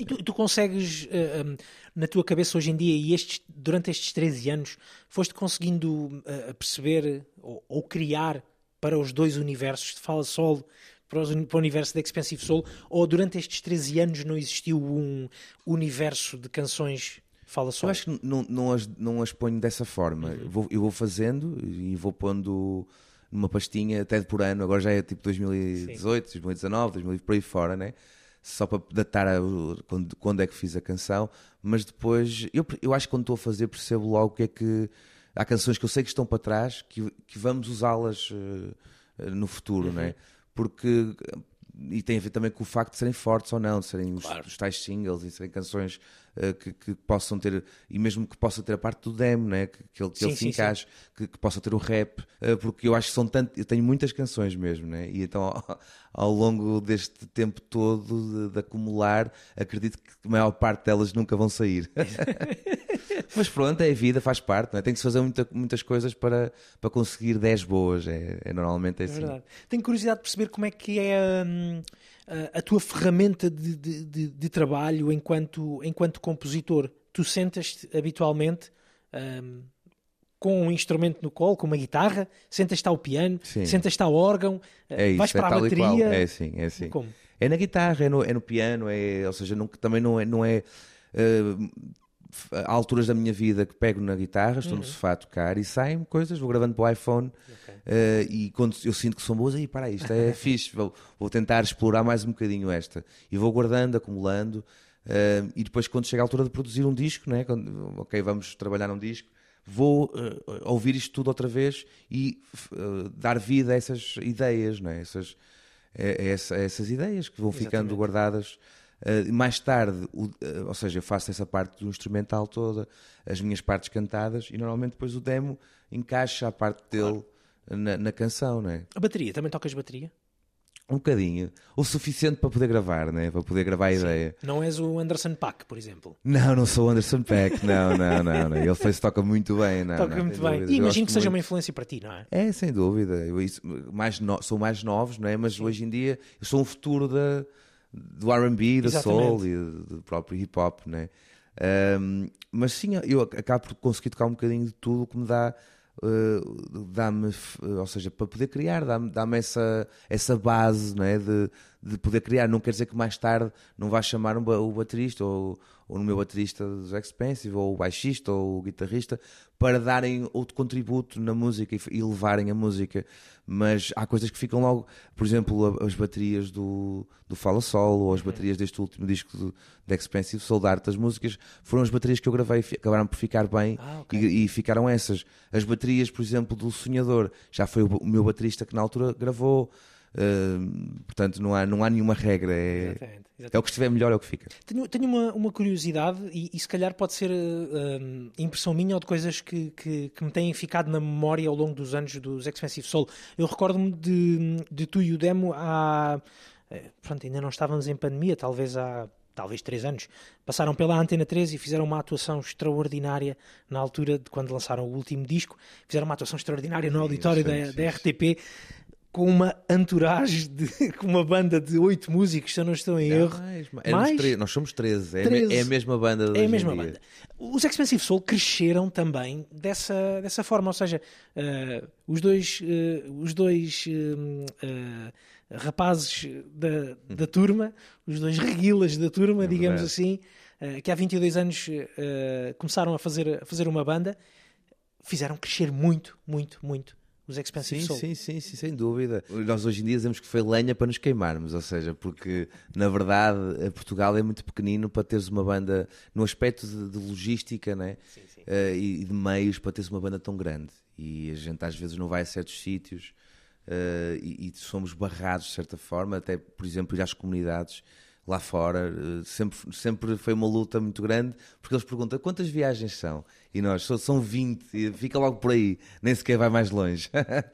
E tu, tu consegues, eh, um, na tua cabeça hoje em dia, e estes, durante estes 13 anos, foste conseguindo eh, perceber ou, ou criar para os dois universos de Fala Solo, para, os para o universo de Expensive Soul, ou durante estes 13 anos não existiu um universo de canções Fala Eu Solo? acho que não, não, as, não as ponho dessa forma. Eu, vou, eu vou fazendo e vou pondo numa pastinha até de por ano. Agora já é tipo 2018, 2019, 2000 por aí fora, né? Só para datar a- quando, quando é que fiz a canção. Mas depois, eu, eu acho que quando estou a fazer, percebo logo o que é que. Há canções que eu sei que estão para trás, que, que vamos usá-las eh, no futuro, né? Porque. E tem a ver também com o facto de serem fortes ou não, de serem os, os tais singles e serem canções eh, que, que possam ter, e mesmo que possa ter a parte do demo, né? que, que ele, que Sim, ele se sim, sim. encaixe, que, que possa ter o rap, eh, porque eu acho que são tanto, eu tenho muitas canções mesmo, né? e então ao, ao longo deste tempo todo de, de acumular, acredito que a maior parte delas nunca vão sair. Mas pronto, é a vida, faz parte, não é? tem que se fazer muita- muitas coisas para, para conseguir 10 boas, é, é normalmente é É assim. verdade. Tenho curiosidade de perceber como é que é hum, a, a tua ferramenta de, de- de- de trabalho enquanto, enquanto compositor. Tu sentas-te habitualmente hum, com um instrumento no colo, com uma guitarra, sentas-te ao piano, sentas-te ao órgão, É isso, vais é para a e bateria. É assim, é assim. Como? É na guitarra, é no, é no piano, é, ou seja, nunca- também não é, não é eh, f- há alturas da minha vida que pego na guitarra, estou no sofá a tocar e saem coisas, vou gravando para o iPhone eh, e quando eu sinto que são boas, aí para isto é fixe, vou, vou tentar explorar mais um bocadinho esta e vou guardando, acumulando eh, e depois quando chega a altura de produzir um disco, né, quando, ok, vamos trabalhar num disco, vou eh, ouvir isto tudo outra vez e dar vida a essas ideias, não é? essas, é essa- é essas ideias que vão ficando guardadas. Uh, mais tarde, o- uh, ou seja, eu faço essa parte do instrumental toda, as minhas partes cantadas, e normalmente depois o demo encaixa a parte dele na, na canção, não é? A bateria, também tocas bateria? Um bocadinho. O suficiente para poder gravar, né? Para poder gravar a ideia. Não és o Anderson Paak, por exemplo. Não, não sou o Anderson Peck, não, não, não, não. Ele fez toca muito bem, não. Toca não, muito bem. dúvida. E imagino que seja muito. uma influência para ti, não é? É, sem dúvida. Eu, isso, mais no- são mais novos, não é? Mas hoje em dia eu sou um futuro da, do RB, da soul e do próprio hip hop, não é? Ahm, mas sim, eu acabo por conseguir tocar um bocadinho de tudo que me dá. uh, dá-me, ou seja, para poder criar, dá-me dá essa, essa base não é? de, de poder criar. Não quer dizer que mais tarde não vá chamar um o baterista ou, ou no meu baterista dos Expensive ou o baixista ou o guitarrista para darem outro contributo na música e, levarem a música. Mas há coisas que ficam logo, por exemplo, as baterias do, do Fala Solo ou as baterias deste último disco do, da Expensive Soul da Arte das Músicas foram as baterias que eu gravei e acabaram por ficar bem Ah, ok. e, e ficaram essas. As baterias, por exemplo, do Sonhador, já foi o, o meu baterista que na altura gravou. Uh, portanto, não há, não há nenhuma regra. É, Exatamente, é o que estiver melhor, é o que fica. Tenho, tenho uma, uma curiosidade e, e se calhar pode ser hum, impressão minha ou de coisas que, que, que me têm ficado na memória ao longo dos anos dos Expensive Soul. Eu recordo-me de, de tu e o Demo há. eh, Pronto, ainda não estávamos em pandemia, talvez há. Talvez três anos, passaram pela Antena 3 e fizeram uma atuação extraordinária na altura de quando lançaram o último disco. Fizeram uma atuação extraordinária no auditório da, sim, da RTP com uma entourage, de, com uma banda de oito músicos, se eu não estou em erro. Mais, éramos Mais? três- nós somos 13, é, a me- 13. é a mesma banda. É a mesma banda. Os Expensive Soul cresceram também dessa, dessa forma, ou seja, eh, os dois, eh, os dois eh, rapazes da, da turma, os dois reguilas da turma, digamos verdade. assim, que há 22 anos começaram a fazer, a fazer uma banda, fizeram crescer muito, muito, muito os Expensive Sim, Soul. sim, sim, sim, sem dúvida. Nós hoje em dia dizemos que foi lenha para nos queimarmos, ou seja, porque na verdade eh, Portugal é muito pequenino para teres uma banda no aspecto de, de logística né? Eh, e de meios para teres uma banda tão grande. E a gente às vezes não vai a certos sítios eh, e, e somos barrados de certa forma, até por exemplo ir às comunidades lá fora, eh, sempre, sempre foi uma luta muito grande, porque eles perguntam quantas viagens são? E nós, "Só- são 20, e fica logo por aí, nem sequer vai mais longe.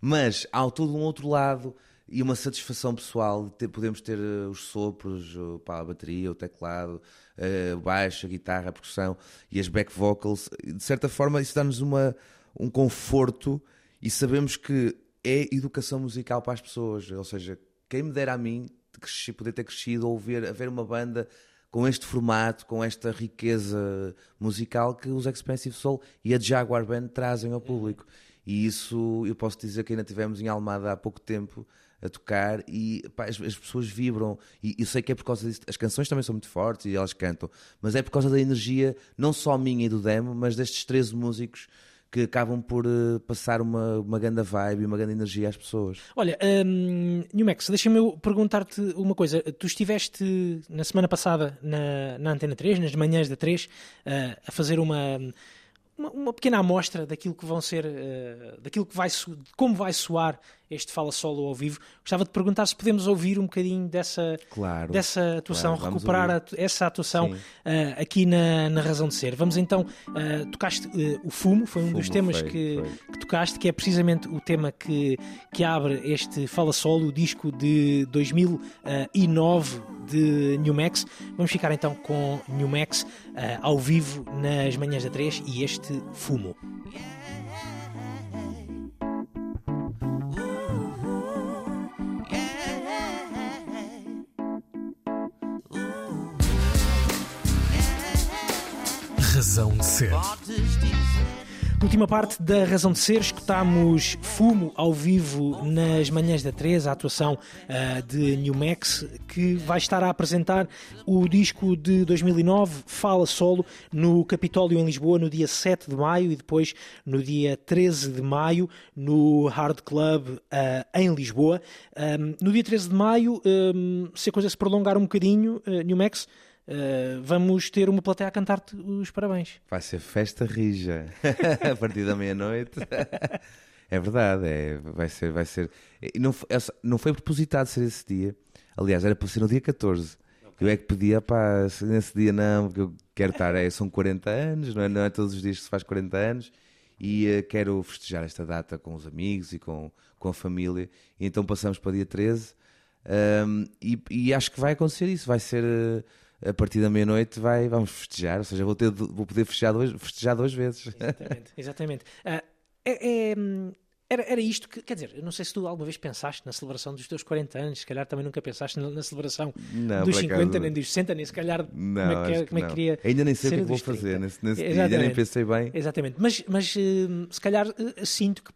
Mas há todo um outro lado e uma satisfação pessoal ter, podemos ter eh, os sopros, pá, a bateria, o teclado, eh, o baixo, a guitarra, a percussão e as back vocals. De certa forma, isso dá-nos um conforto e sabemos que é educação musical para as pessoas. Ou seja, quem me dera a mim crescer- poder ter crescido ou ver, a ver uma banda com este formato, com esta riqueza musical que os Expensive Soul e a Jaguar Band trazem ao público. E isso eu posso dizer que ainda tivemos em Almada há pouco tempo a tocar e pá, as, as pessoas vibram. E eu sei que é por causa disso. As canções também são muito fortes e elas cantam, mas é por causa da energia, não só minha e do demo, mas destes 13 músicos que acabam por eh, passar uma, uma grande vibe e uma grande energia às pessoas. Olha, New Max, deixa-me eu perguntar-te uma coisa. Tu estiveste na semana passada na, na Antena 3, nas manhãs da 3, eh, a fazer uma, uma, uma pequena amostra daquilo que vão ser, eh, daquilo que vai, como vai soar este Fala Solo ao vivo. Gostava de perguntar se podemos ouvir um bocadinho dessa, Claro. dessa atuação, Claro, recuperar atu- essa atuação eh, aqui na, na Razão de Ser. Vamos então, eh, tocaste eh, o Fumo, foi um dos Fumo, temas foi, que, foi. que tocaste, que é precisamente o tema que, que abre este Fala Solo, o disco de 2009 de New Max. Vamos ficar então com New Max ao vivo nas manhãs da 3 e este Fumo. Razão de ser. Última parte da Razão de Ser, escutámos Fumo ao vivo nas manhãs da 3, a atuação ah, de New Max, que vai estar a apresentar o disco de 2009, Fala Solo, no Capitólio em Lisboa, no dia 7 de maio e depois no dia 13 de maio, no Hard Club ah, em Lisboa. Ahm, no dia 13 de maio, ahm, se a coisa se prolongar um bocadinho, ah, New Max, ah, vamos ter uma plateia a cantar-te os parabéns. Vai ser festa rija a partir da meia-noite. É verdade, é, vai ser, vai ser. Não, não foi propositado ser esse dia. Aliás, era para ser no dia 14. Eu é que pedia, pá, se nesse dia não, porque eu quero estar, é, são 40 anos, não é, não é todos os dias que se faz 40 anos, e eh, quero festejar esta data com os amigos e com, com a família. E então passamos para dia 13, ahm, e, e acho que vai acontecer isso, vai ser. eh, a partir da meia-noite vai, vamos festejar, ou seja, vou, ter, vou poder festejar duas, festejar duas vezes. Exatamente, exatamente. Ah, é- é, era, era isto que, quer dizer, eu não sei se tu alguma vez pensaste na celebração dos teus 40 anos, se calhar também nunca pensaste na, na celebração Não, dos por 50, acaso- nem dos 60, nem se calhar Não, como é que, acho como é que não. queria. Ainda nem sei o que é que vou dos 30. fazer nesse, nesse dia, ainda nem pensei bem. Exatamente, mas, mas hum, se calhar eh, sinto que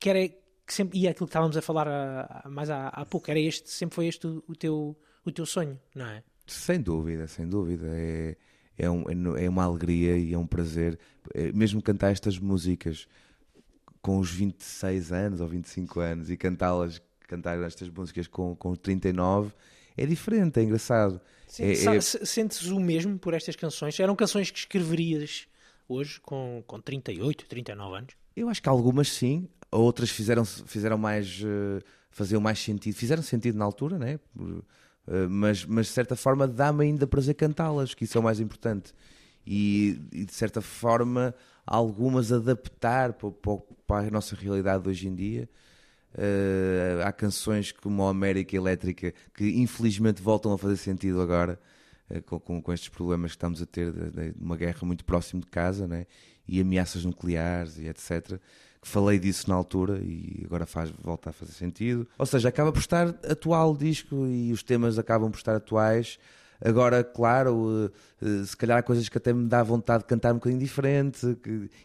quer, é- que sempre, e é aquilo que estávamos a falar a- a- mais há, há pouco, era este, sempre foi este o, o teu, o teu sonho, não é? Sem dúvida, sem dúvida. É, é, um- é uma alegria e é um prazer. É, mesmo cantar estas músicas com os 26 anos ou 25 anos e cantá-las, cantar estas músicas com, com 39, é diferente, é engraçado. É- Sa- é- se- Sentes o mesmo por estas canções? Eram canções que escreverias hoje com, com 38, 39 anos? Eu acho que algumas sim, outras fizeram, fizeram mais. eh, faziam mais sentido. Fizeram sentido na altura, né? Por- eh, mas, mas de certa forma dá-me ainda prazer cantá-las, que isso é o mais importante. E, e, de certa forma algumas adaptar para, para- para a nossa realidade hoje em dia. Eh, há canções como a América Elétrica que infelizmente voltam a fazer sentido agora eh, com, com, com estes problemas que estamos a ter de, de- de uma guerra muito próximo de casa né? e ameaças nucleares e etc. Falei disso na altura e agora faz, volta a fazer sentido. Ou seja, acaba por estar atual o disco e os temas acabam por estar atuais. Agora, claro, eh, eh, se calhar há coisas que até me dá vontade de cantar um bocadinho diferente,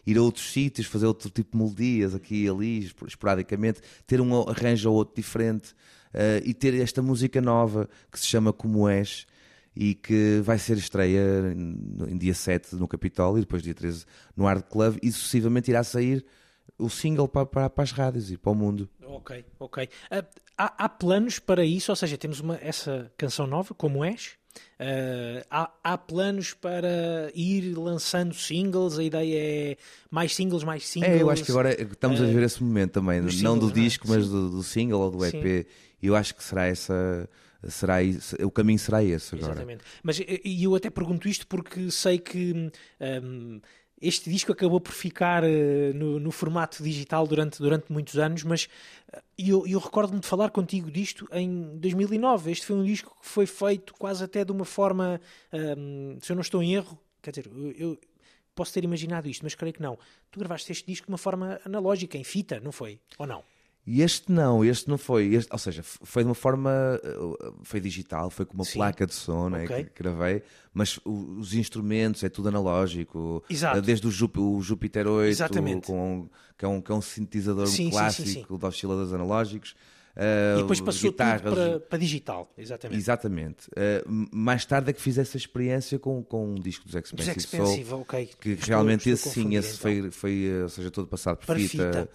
ir a outros sítios, fazer outro tipo de melodias aqui e ali, espor- esporadicamente, ter um arranjo ou outro diferente eh, e ter esta música nova que se chama Como És e que vai ser estreia em, dia 7 no Capitólio e depois dia 13 no Art Club e sucessivamente irá sair o single para, para, para as rádios e para o mundo. Ok, ok. Ah, há, há planos para isso? Ou seja, temos uma, essa canção nova, como és? Ah, há, há planos para ir lançando singles? A ideia é mais singles, mais singles? É, eu acho que agora estamos a viver esse momento também, não do não é? disco, mas do, do single ou do EP. E eu acho que será essa, será isso- o caminho será esse agora. Exatamente. Mas e e eu até pergunto isto porque sei que hum, este disco acabou por ficar eh, no, no formato digital durante, durante muitos anos, mas eh, eu, eu recordo-me de falar contigo disto em 2009. Este foi um disco que foi feito quase até de uma forma, hum, se eu não estou em erro, quer dizer, eu, eu posso ter imaginado isto, mas creio que não. Tu gravaste este disco de uma forma analógica, em fita, não foi? Ou não? E este não, este não foi. Este, ou seja, foi de uma forma. uh, Foi digital, foi com uma Sim. placa de som né, Ok. que gravei, mas os instrumentos é tudo analógico. Exato. Uh, Desde o, Jup- o Jupiter 8, Exatamente. com, que, é um, que é um sintetizador Sim, sim, sim, clássico de osciladores analógicos. E uh, depois passou guitarras, tudo para, para digital, exatamente. Exatamente. Uh, mais tarde é que fiz essa experiência com, com um disco dos Dos Expensive, Expensive, Soul. ok. Que Estou- realmente estou esse sim, esse então. foi, foi, ou seja, todo passado por Para fita, fita.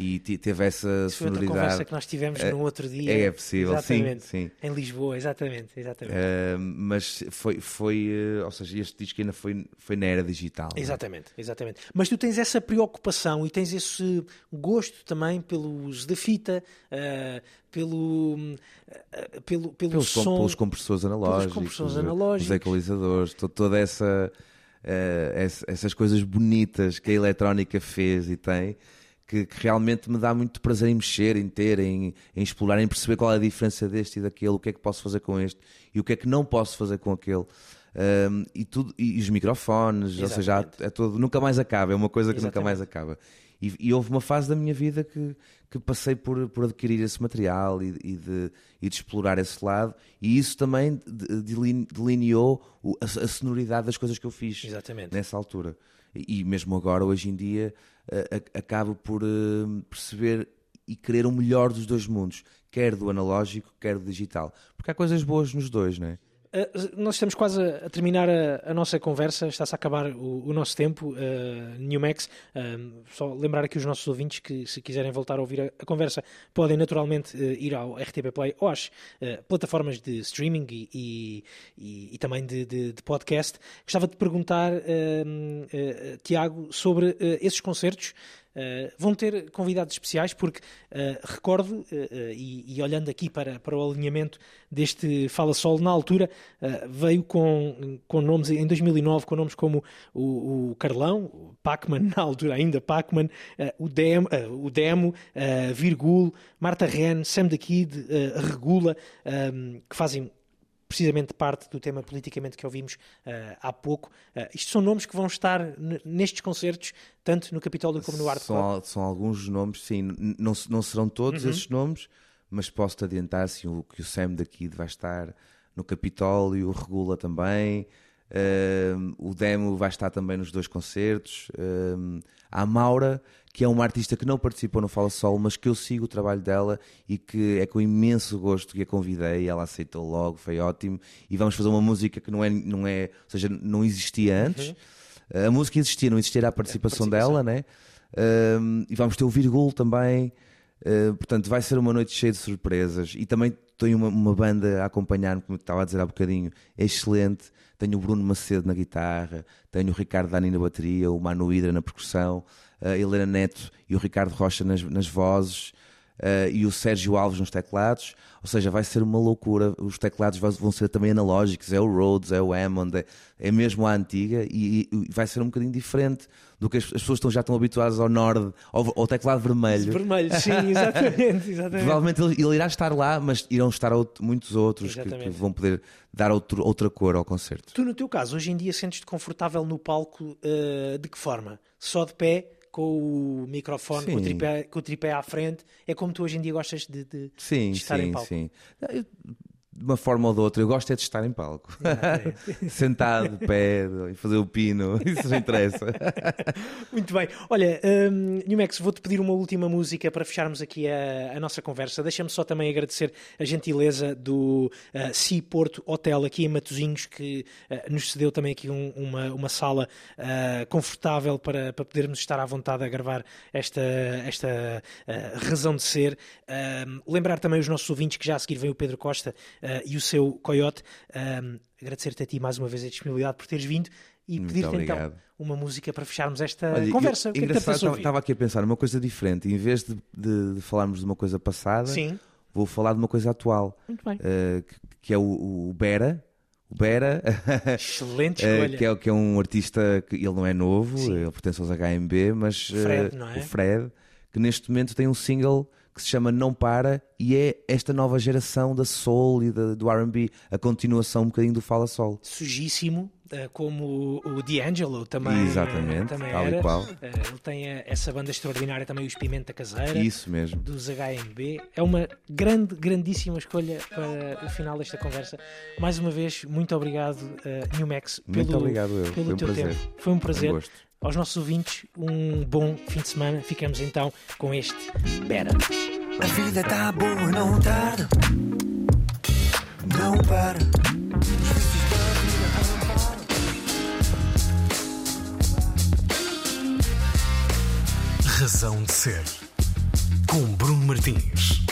E teve essa Isso foi outra sonoridade. conversa que nós tivemos É- no outro dia. é possível, sim, exatamente. sim. Em Lisboa, exatamente. exatamente. Uh, mas foi, foi uh, ou seja, este disco ainda foi, foi na era digital. né? Exatamente, exatamente. Mas tu tens essa preocupação e tens esse gosto também pelo uso da fita, ah, pelo, ah, pelo, pelo Pelos, com- som. pelos compressores analógicos, compressores uh, analógicos. os equalizadores, to- toda essa, uh, essa- essas coisas bonitas que a eletrónica fez e tem. Que, que realmente me dá muito prazer em mexer, em ter, em, em explorar, em perceber qual é a diferença deste e daquele, o que é que posso fazer com este e o que é que não posso fazer com aquele. Um, e, tudo, e os microfones, ou seja, Exatamente. é todo, nunca mais acaba, é uma coisa que nunca Exatamente. mais acaba. E, e houve uma fase da minha vida que, que passei por, por adquirir esse material e, e de, e de explorar esse lado, e isso também de- delin- delineou a, a sonoridade das coisas que eu fiz Exatamente. nessa altura. E, mesmo agora, hoje em dia, acabo por eh, perceber e querer o melhor dos dois mundos, quer do analógico, quer do digital. Porque há coisas boas nos dois, não é? Uh, nós estamos quase a, a terminar a, a nossa conversa, está-se a acabar o, o nosso tempo. Uh, Newmax, um, só lembrar aqui os nossos ouvintes que, se quiserem voltar a ouvir a, a conversa, podem naturalmente uh, ir ao RTP Play ou às uh, plataformas de streaming e, e, e- também de, de- de podcast. Gostava de perguntar, uh, Tiago, sobre uh, esses concertos. Uh, vão ter convidados especiais porque uh, recordo, uh, e, e olhando aqui para, para o alinhamento deste Fala Sol, na altura veio com, com nomes, em 2009, com nomes como o, o Carlão, Pacman, na altura ainda Pacman, o, Dem, uh, o Demo, Virgul, Marta Ren, Sam the Kid, Regula, um, que fazem precisamente parte do tema politicamente que ouvimos uh, há pouco. Uh, isto são nomes que vão estar nestes concertos, tanto no Capitólio como no Art são, Club. são alguns nomes, sim, n- não, não serão todos Uhum. esses nomes, mas posso-te adiantar assim, o, que o Sam daqui vai estar no Capitólio, o Regula também, Um, o Demo vai estar também nos dois concertos. Um, a Maura, que é uma artista que não participou no Fala Sol, mas que eu sigo o trabalho dela e que é com imenso gosto que a convidei. Ela aceitou logo, foi ótimo. E vamos fazer uma música que não é, não é ou seja, não existia antes. Uhum. A música existia, não existia a participação, a participação. dela, né? Um, e vamos ter o Virgul também. Uh, portanto, vai ser uma noite cheia de surpresas. E também tenho uma, uma banda a acompanhar-me, como estava a dizer há bocadinho, é excelente. Tenho o Bruno Macedo na guitarra, tenho o Ricardo Dani na bateria, o Manu Hidra na percussão, a Helena Neto e o Ricardo Rocha nas, nas vozes. Uh, e o Sérgio Alves nos teclados, ou seja, vai ser uma loucura. Os teclados vão ser também analógicos, é o Rhodes, é o Hammond, é, é mesmo a antiga e, e, vai ser um bocadinho diferente do que as, as pessoas estão, já estão habituadas ao Nord, ao, ao teclado vermelho. Vermelho, sim, exatamente, exatamente. Provavelmente ele, ele, irá estar lá, mas irão estar outro, muitos outros que, que, vão poder dar outro, outra cor ao concerto. Tu, no teu caso, hoje em dia sentes-te confortável no palco uh, de que forma? Só de pé? Com o microfone, com o, tripé, com o, tripé, à frente. É como tu hoje em dia gostas de, de, sim, de estar sim, em palco. Sim, sim de uma forma ou de outra, eu gosto é de estar em palco. Sentado, de pé, e fazer o pino, isso não interessa. Muito bem. Olha, um, Newmax, vou-te pedir uma última música para fecharmos aqui a, a nossa conversa. Deixa-me só também agradecer a gentileza do uh, Sea Porto Hotel aqui em Matosinhos, que uh, nos cedeu também aqui um, uma, uma sala uh, confortável para, para podermos estar à vontade a gravar esta, esta uh, razão de ser. lembrar também os nossos ouvintes que já a seguir vem o Pedro Costa e o seu Coyote. Um, Agradecer-te a ti mais uma vez a disponibilidade por teres vindo e pedir-te então uma música para fecharmos esta Olha, conversa. Eu, que engraçado, é que estava aqui a pensar numa coisa diferente. Em vez de, de, de falarmos de uma coisa passada, Sim. vou falar de uma coisa atual. Uh, que, que, é o, o Bera. O Bera, Excelente escolha. Uh, que, é, que é um artista que ele não é novo, Sim. ele pertence aos HMB, mas Fred, uh, é? o Fred, que neste momento tem um single que se chama Não Para e é esta nova geração da soul e da, do R&B, a continuação um bocadinho do Fala Sol. Sujíssimo, eh, como o D'Angelo também, Exatamente, também tal era. e qual. Eh, ele tem eh, essa banda extraordinária também, os Pimenta Caseira. Isso mesmo. Dos HMB. É uma grande, grandíssima escolha para o final desta conversa. Mais uma vez, muito obrigado, uh, New Max, pelo, muito obrigado eu. pelo Foi teu tempo. Foi um prazer. Um Aos nossos ouvintes, um bom fim de semana. Ficamos então com este Bera. A vida tá boa, não tarda. Não para. Razão de ser. Com Bruno Martins.